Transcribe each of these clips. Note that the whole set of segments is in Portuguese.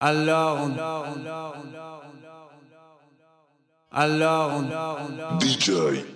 alone. Alone. Alone. DJ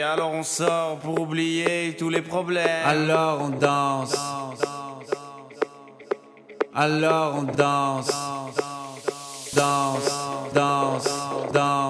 alors on sort pour oublier tous les problèmes. Alors on danse. Alors on. Danse, danse, danse, danse,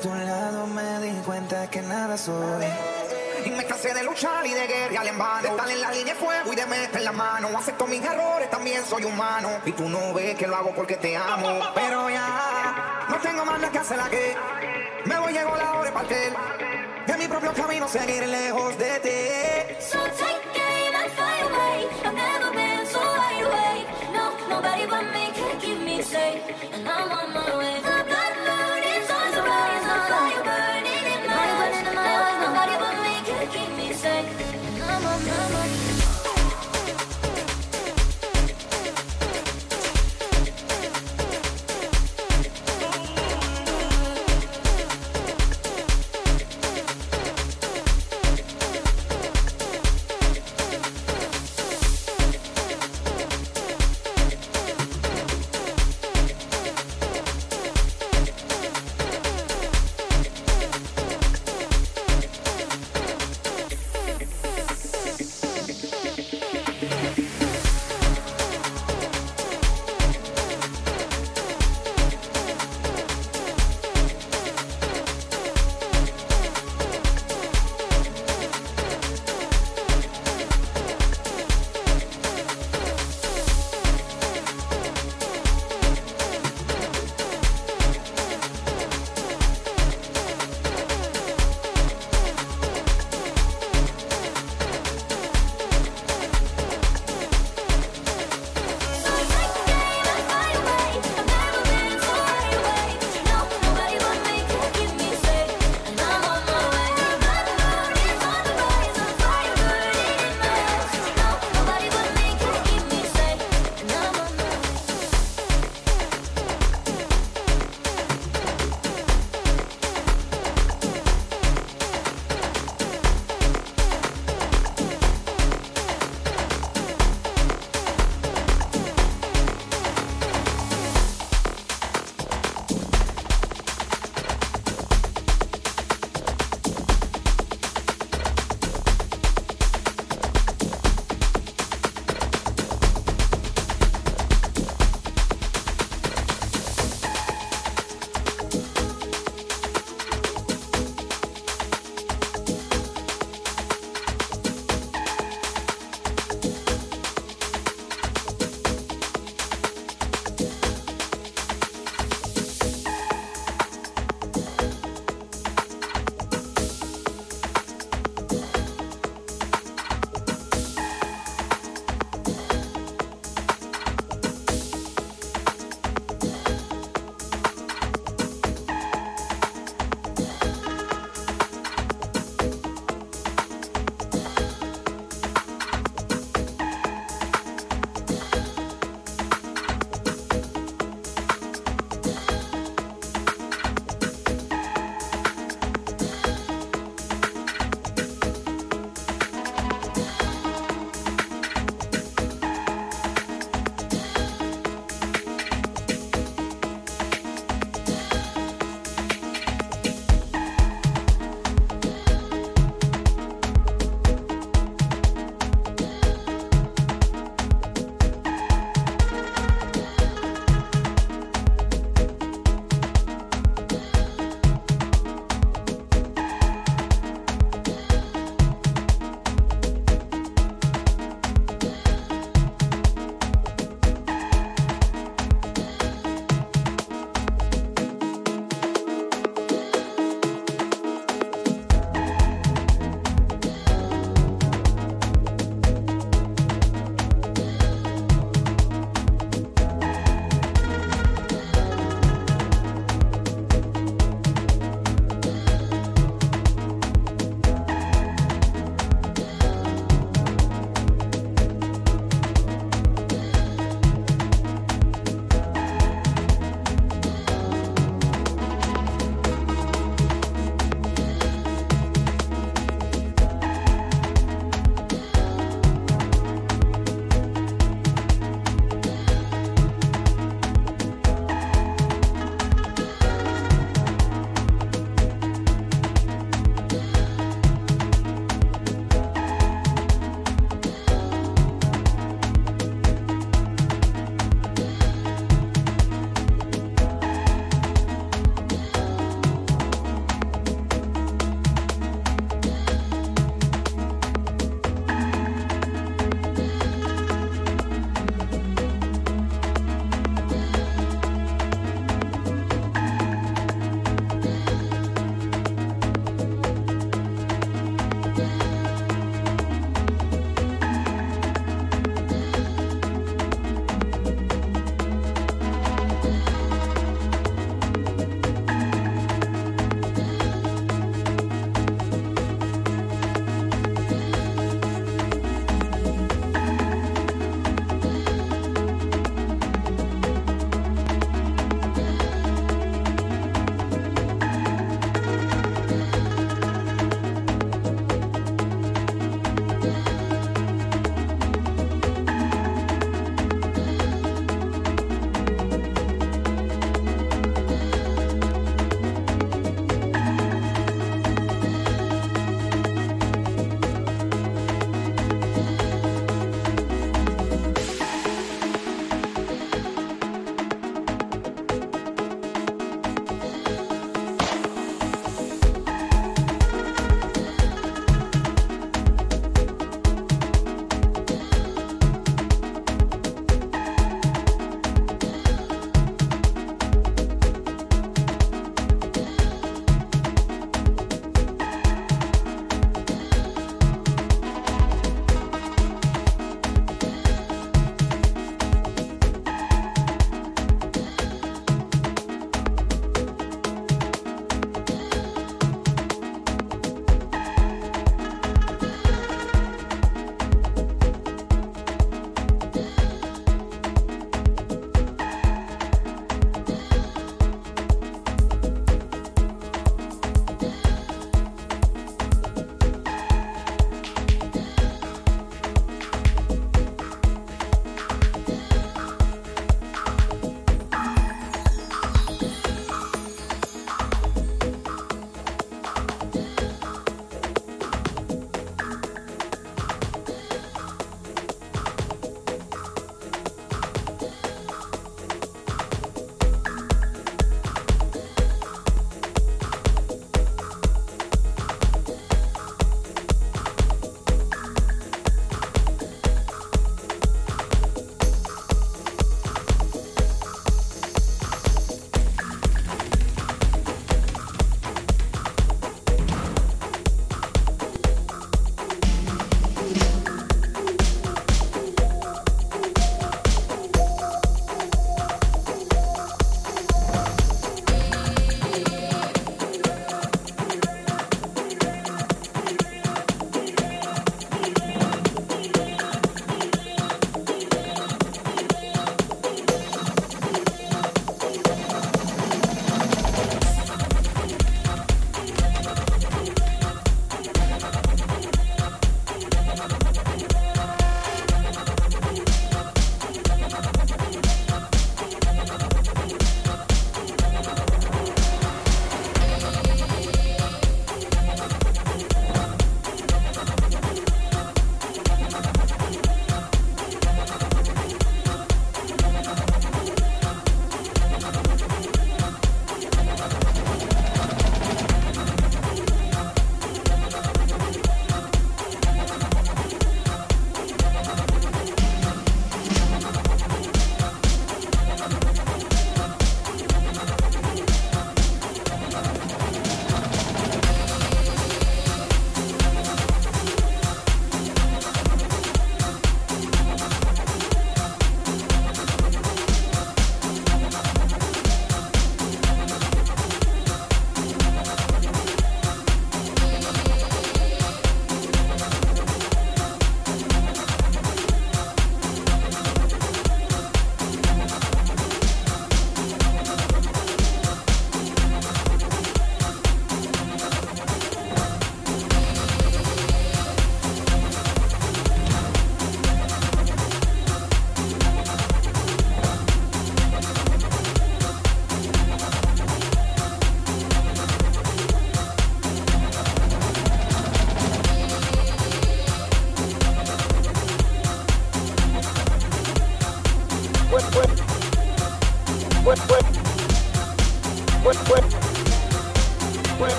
tu lado me di cuenta que nada soy. Y me cansé de luchar y de guerrear en vano. De estar en la línea de fuego y de meter la mano. Acepto mis errores, también soy humano. Y tú no ves que lo hago porque te amo. Pero ya, no tengo más nada que hacer aquí. Me voy, llegó la hora de partir. De mi propio camino seguir lejos de ti.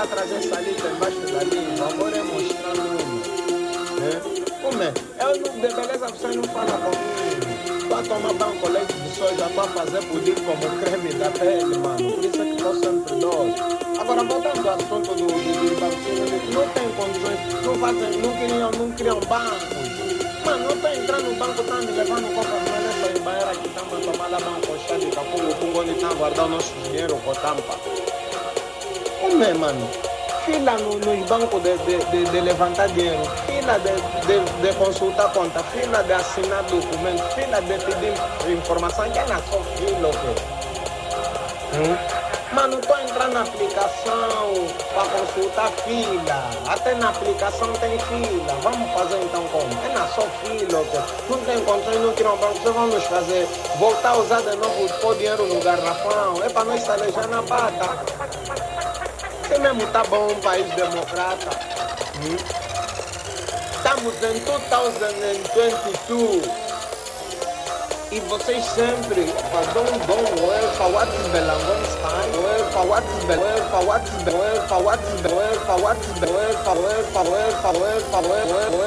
Está trazendo salita embaixo da língua, agora é mostrando. É? Como é? Eu não, de beleza você não fala comigo. Estou a tomar banco leite de soja para fazer pudim como creme da pele, mano. Por isso é que estou sempre doce. Agora voltando ao assunto do, do, vacina, não tem condições, não fazem, não criam, não criam bancos. Mano, não estou entrando no banco, tá me levando coca cola nessa embaera aqui, tá tomar lá banco, de capungo, pungo, onde tá a guardar o nosso dinheiro com tampa. É, mano? Fila no, nos bancos de, de, de, de levantar dinheiro, fila de, de, de consultar conta, fila de assinar documento, fila de pedir informação, já na sua fila? Hum? Mano, tô entrando na aplicação para consultar fila. Até na aplicação tem fila. Vamos fazer então como? É na sua fila, ok? Não tem condições, não banco. Vocês vão nos fazer voltar a usar de novo pôr dinheiro no garrafão. É para nós alejar na pata. Você mesmo tá bom um país democrata. Hum? Estamos em 2022. E vocês sempre fazem um bom well for what is Belangon style, well for what is Bel, well for what is Bel, well for what is Bel, well for what is Bel, well for well for well for well for well well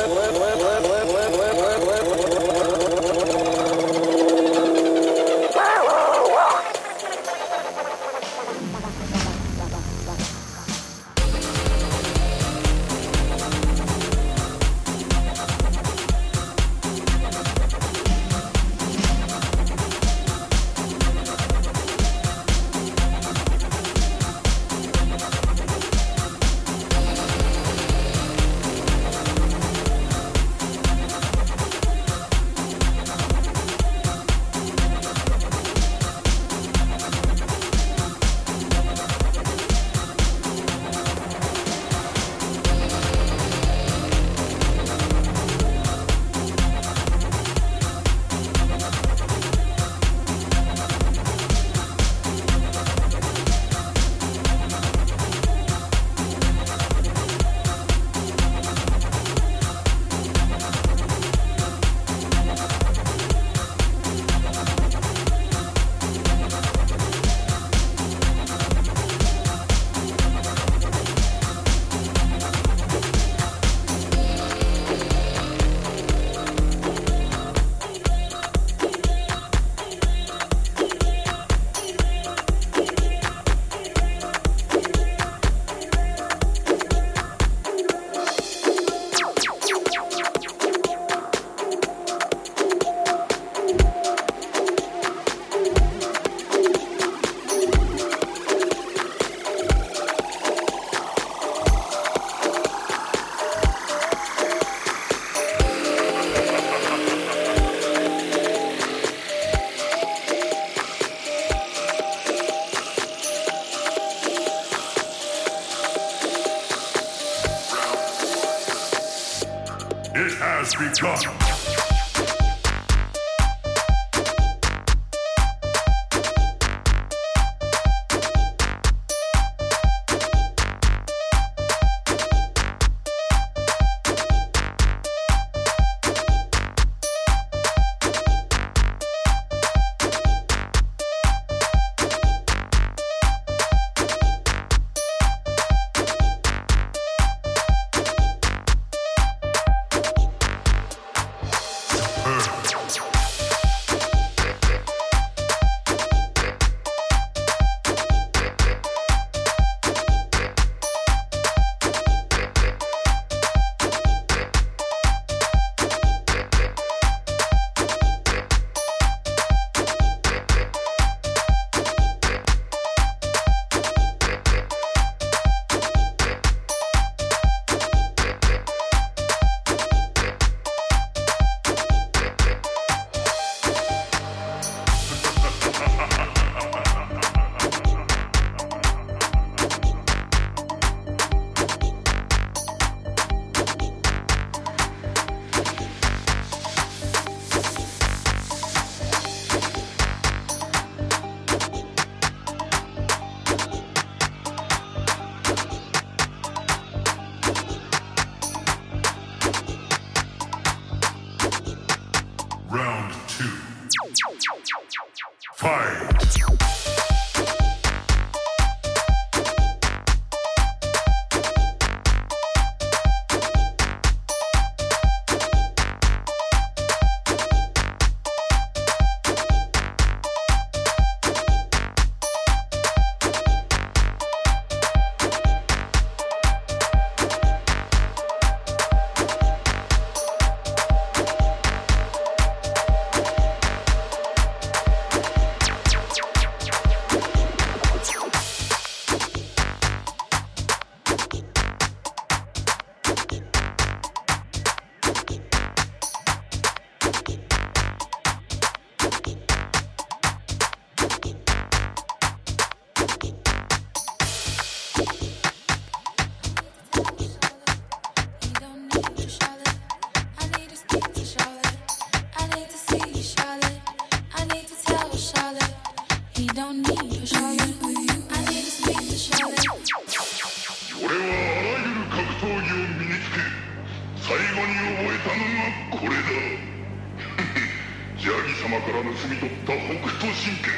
様から盗み取った北斗神拳。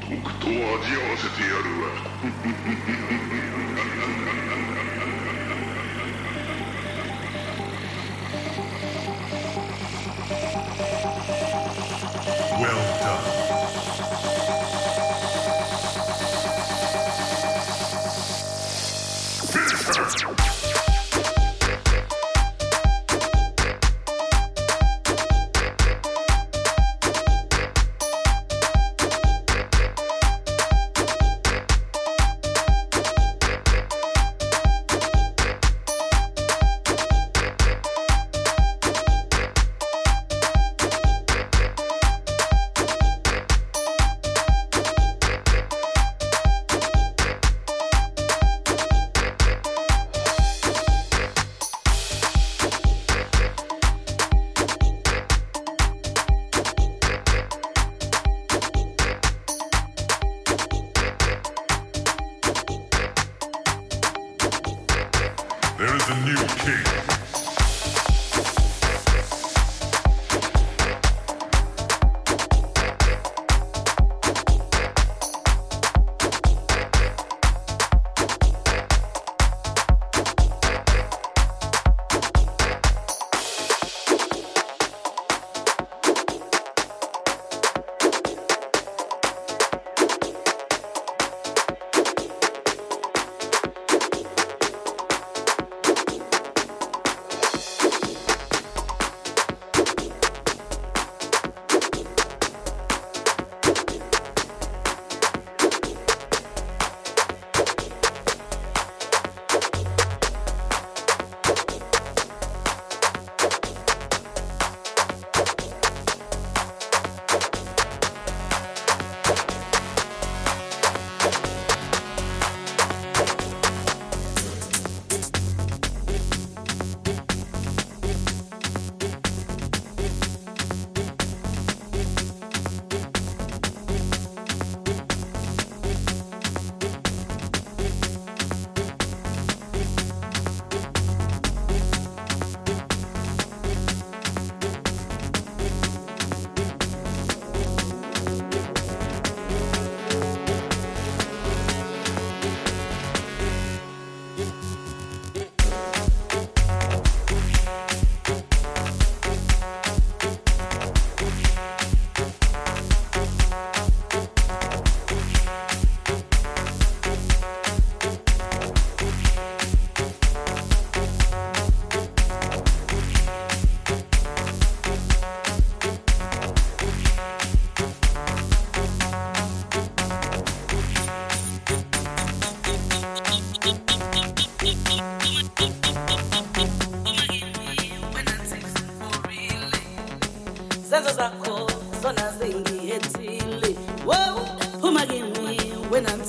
とくと味合わせてやるわ。There is a new king.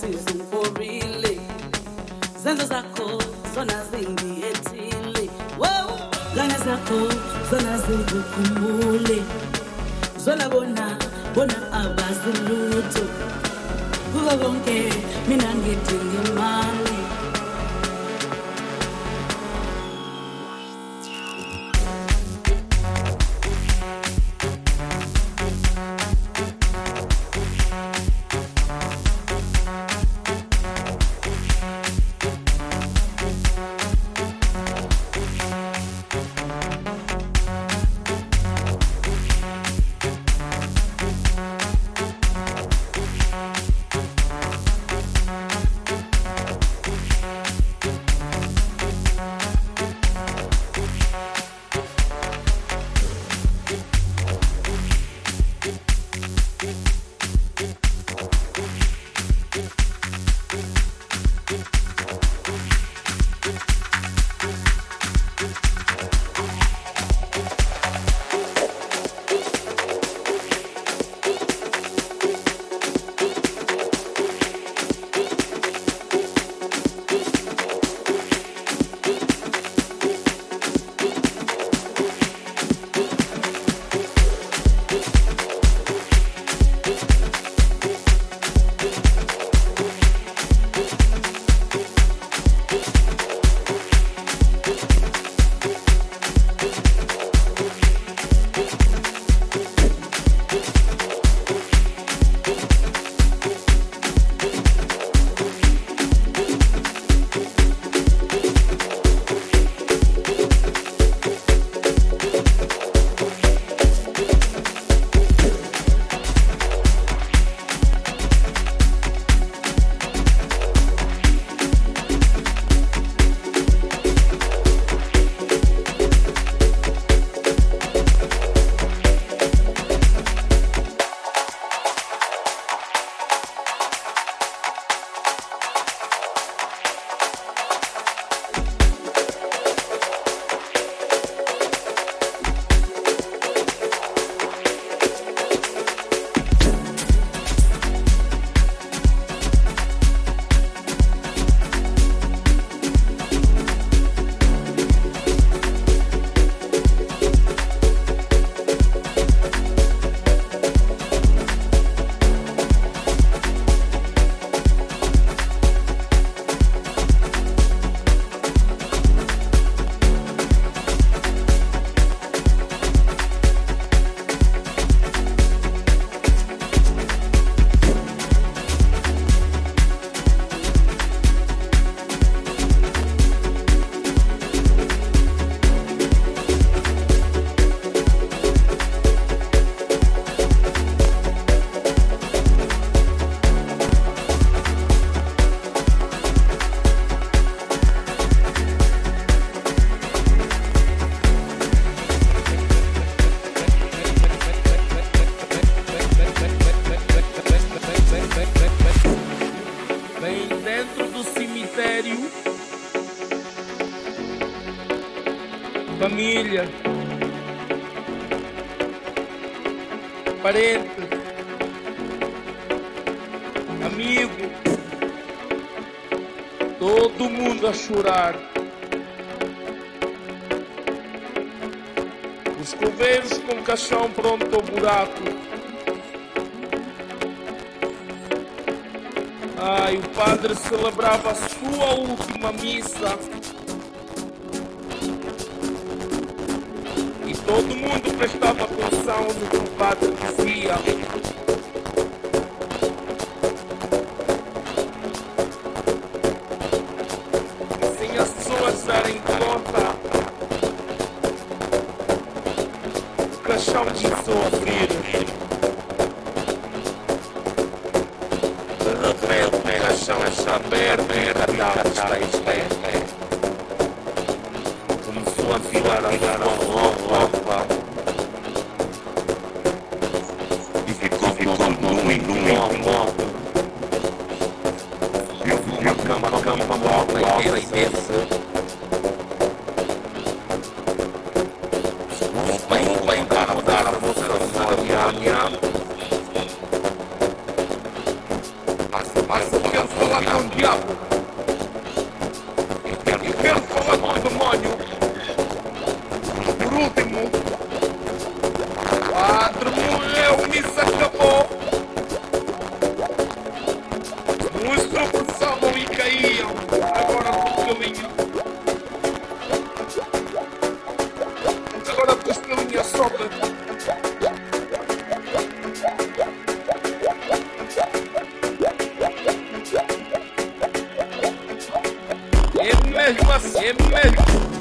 Wena nsizimforile zenzo zakho zona zingiyethile wow. Ngane zakho zona zingukhumbule zona bona bona abazilutho. Kuko konke mina ngidinga imali Os coveiros com caixão pronto ao buraco. Ai, o padre celebrava a sua última missa. E todo mundo prestava atenção no que o padre dizia. Abrir. De repente, o caixão está aberto e a externo. Começou a filar a roupa e ficou ficando nu e nu e nu. Eu vi uma cama, cama, volta e desce. Mesmo assim, é mesmo.